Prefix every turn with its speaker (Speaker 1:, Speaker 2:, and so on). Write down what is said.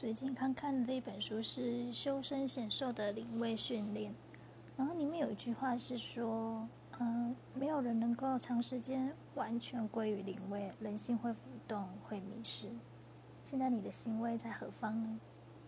Speaker 1: 最近刚看的这一本书是修身显瘦的灵位训练。然后里面有一句话是说嗯没有人能够长时间完全归于灵位人性会浮动会迷失。现在你的行位在何方呢？